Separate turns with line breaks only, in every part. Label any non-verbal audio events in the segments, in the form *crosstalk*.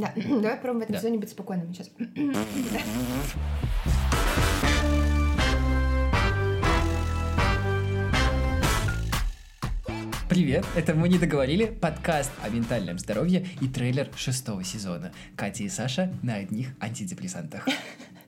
Да, *clears throat* давай попробуем в этом
Да.
сезоне быть спокойным сейчас. *clears throat*
Привет, это «Мы не договорили» подкаст о ментальном здоровье и трейлер шестого сезона. Катя и Саша на одних антидепрессантах. *laughs*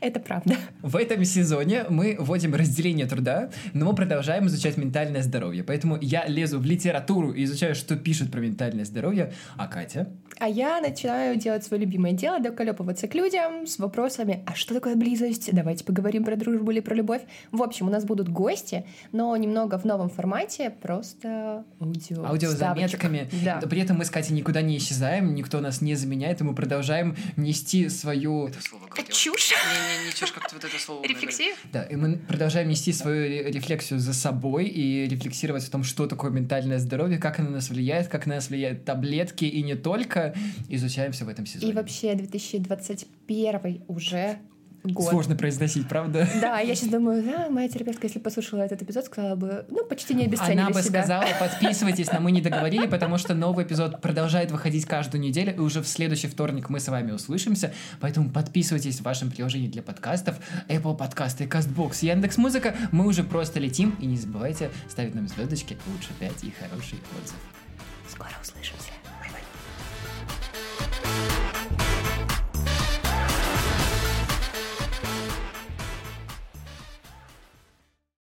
Это правда.
В этом сезоне мы вводим разделение труда, но мы продолжаем изучать ментальное здоровье. Поэтому я лезу в литературу и изучаю, что пишут про ментальное здоровье, а Катя...
А я начинаю делать свое любимое дело, доколепываться к людям с вопросами, а что такое близость? Давайте поговорим про дружбу или про любовь. В общем, у нас будут гости, но немного в новом формате, просто аудио.
аудиозаметками.
вставочек. Да.
При этом мы с Катей никуда не исчезаем, никто нас не заменяет, и мы продолжаем нести свою... Это слово
Это чушь.
Не, не, чушь, как-то вот это слово.
Рефлексию?
Да, и мы продолжаем нести свою ре- рефлексию за собой и рефлексировать о том, что такое ментальное здоровье, как оно на нас влияет, как на нас влияют таблетки и не только. Изучаем все в этом сезоне.
И вообще 2021 уже год.
Сложно произносить, правда?
Да, я сейчас думаю, да, моя терапевтка, если послушала этот эпизод, сказала бы, ну, почти не обесценили
Она бы
себя.
сказала, подписывайтесь на «Мы не договорили», потому что новый эпизод продолжает выходить каждую неделю, и уже в следующий вторник мы с вами услышимся, поэтому подписывайтесь в вашем приложении для подкастов, Apple подкасты, CastBox, Яндекс.Музыка, мы уже просто летим, и не забывайте ставить нам звездочки, лучше 5 и хороший отзыв.
Скоро услышимся.